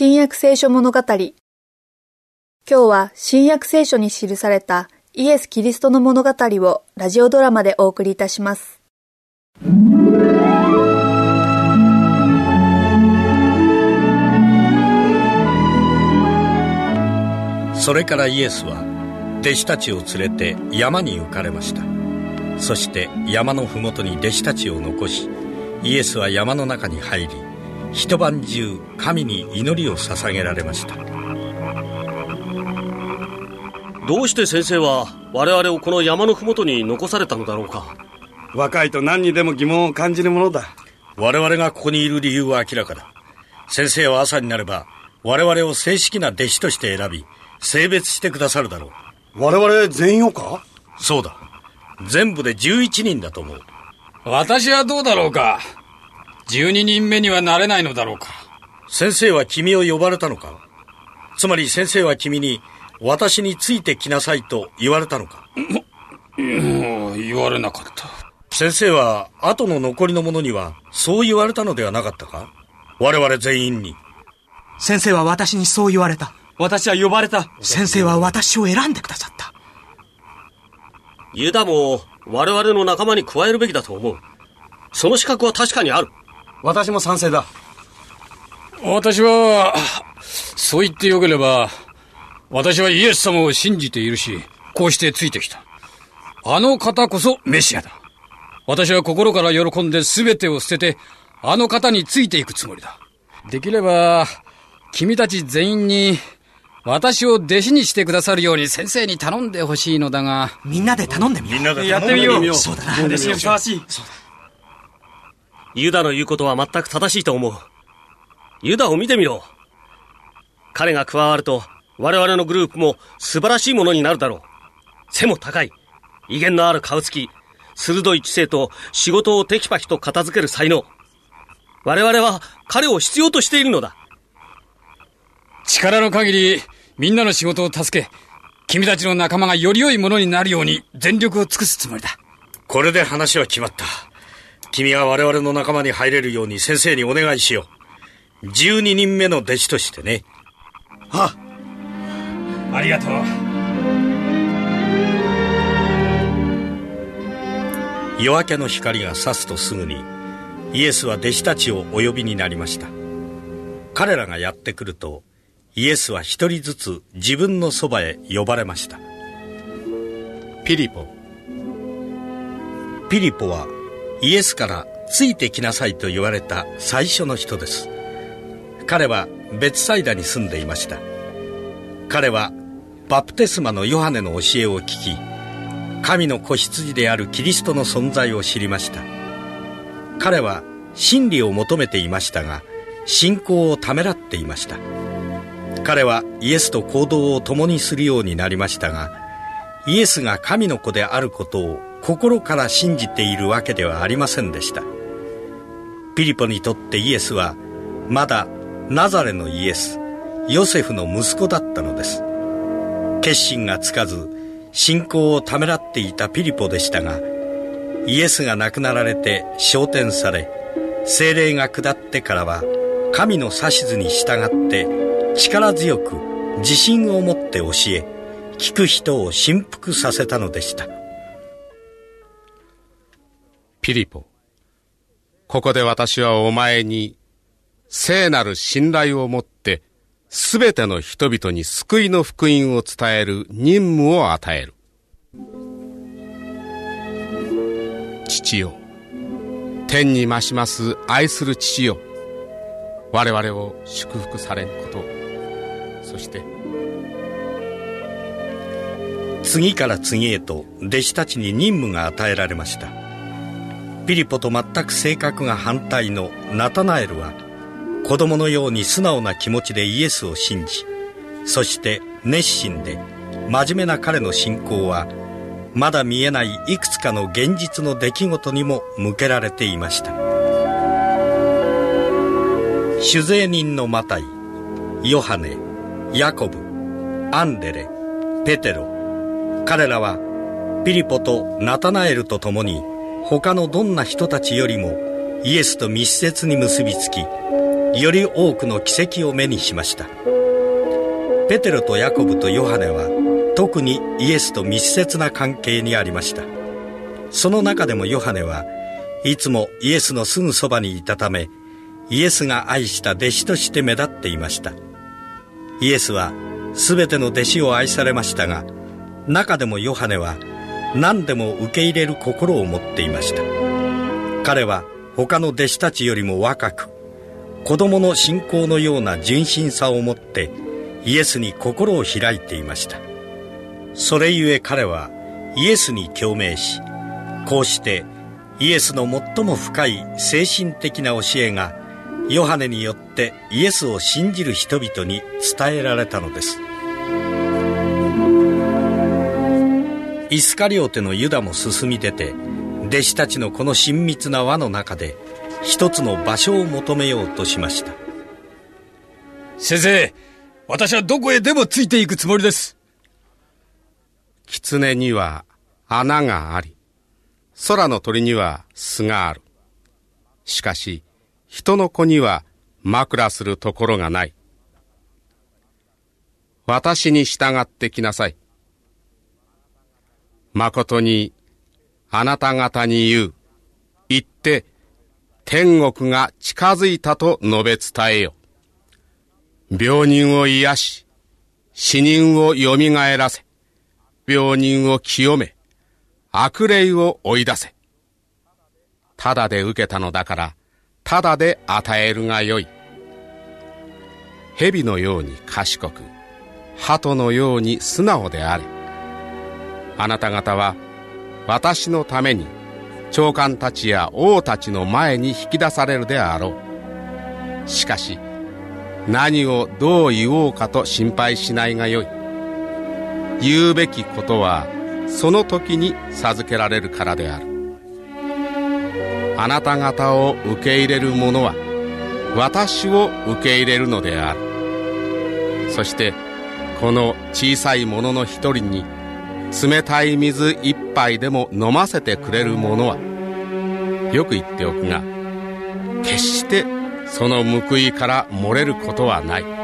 新約聖書物語。今日は新約聖書に記されたイエス・キリストの物語をラジオドラマでお送りいたします。それからイエスは弟子たちを連れて山に行かれました。そして山の麓に弟子たちを残しイエスは山の中に入り一晩中神に祈りを捧げられました。どうして先生は我々をこの山の麓に残されたのだろうか。若いと何にでも疑問を感じるものだ。我々がここにいる理由は明らかだ。先生は朝になれば我々を正式な弟子として選び性別してくださるだろう。我々全員をか？そうだ。全部で11人だと思う。私はどうだろうか12人目にはなれないのだろうか。先生は君を呼ばれたのか？つまり先生は君に私についてきなさいと言われたのか？もう言われなかった。先生は後の残りの者にはそう言われたのではなかったか？我々全員に。先生は私にそう言われた。私は呼ばれた。先生は私を選んでくださった。ユダも我々の仲間に加えるべきだと思う。その資格は確かにある私も賛成だ私はそう言ってよければ私はイエス様を信じているしこうしてついてきたあの方こそメシアだ私は心から喜んで全てを捨ててあの方についていくつもりだできれば君たち全員に私を弟子にしてくださるように先生に頼んでほしいのだが。みんなで頼んでみよう。みんなでやってみよう。そうだな。弟子にふさわしい。そうだ。ユダの言うことは全く正しいと思う。ユダを見てみろ。彼が加わると、我々のグループも素晴らしいものになるだろう。背も高い。威厳のある顔つき。鋭い知性と仕事をテキパキと片付ける才能。我々は彼を必要としているのだ。力の限り、みんなの仕事を助け、君たちの仲間がより良いものになるように全力を尽くすつもりだ。これで話は決まった。君は我々の仲間に入れるように先生にお願いしよう。12人目の弟子としてね。はあ。ありがとう。夜明けの光が差すとすぐに、イエスは弟子たちをお呼びになりました。彼らがやってくると、イエスは一人ずつ自分のそばへ呼ばれましたピリポピリポはイエスからついてきなさいと言われた最初の人です。彼は別サイダに住んでいました。彼はバプテスマのヨハネの教えを聞き神の子羊であるキリストの存在を知りました。彼は真理を求めていましたが信仰をためらっていました。彼はイエスと行動を共にするようになりましたがイエスが神の子であることを心から信じているわけではありませんでした。ピリポにとってイエスはまだナザレのイエスヨセフの息子だったのです。決心がつかず信仰をためらっていたピリポでしたがイエスが亡くなられて昇天され精霊が下ってからは神の指図に従って力強く自信を持って教え聞く人を振幅させたのでした。ピリポここで私はお前に聖なる信頼を持ってすべての人々に救いの福音を伝える任務を与える。父よ天に増します愛する父よ。我々を祝福されんことそして次から次へと弟子たちに任務が与えられました。ピリポと全く性格が反対のナタナエルは子供のように素直な気持ちでイエスを信じそして熱心で真面目な彼の信仰はまだ見えないいくつかの現実の出来事にも向けられていました。酒税人のマタイヨハネヤコブアンデレペテロ彼らはピリポとナタナエルと共に他のどんな人たちよりもイエスと密接に結びつきより多くの奇跡を目にしました。ペテロとヤコブとヨハネは特にイエスと密接な関係にありました。その中でもヨハネはいつもイエスのすぐそばにいたためイエスが愛した弟子として目立っていました。イエスは全ての弟子を愛されましたが中でもヨハネは何でも受け入れる心を持っていました。彼は他の弟子たちよりも若く子供の信仰のような純真さを持ってイエスに心を開いていました。それゆえ彼はイエスに共鳴しこうしてイエスの最も深い精神的な教えがヨハネによってイエスを信じる人々に伝えられたのです。イスカリオテのユダも進み出て弟子たちのこの親密な輪の中で一つの場所を求めようとしました。先生私はどこへでもついていくつもりです。狐には穴があり空の鳥には巣がある。しかし人の子には枕するところがない。私に従ってきなさい誠にあなた方に言う。言って、天国が近づいたと述べ伝えよ。病人を癒し、死人を蘇らせ、病人を清め、悪霊を追い出せ。ただで受けたのだから、ただで与えるがよい。蛇のように賢く、鳩のように素直であれ。あなた方は私のために長官たちや王たちの前に引き出されるであろう。しかし何をどう言おうかと心配しないがよい。言うべきことはその時に授けられるからである。あなた方を受け入れる者は私を受け入れるのである。そしてこの小さい者の一人に冷たい水一杯でも飲ませてくれるものはよく言っておくが決してその報いから漏れることはない。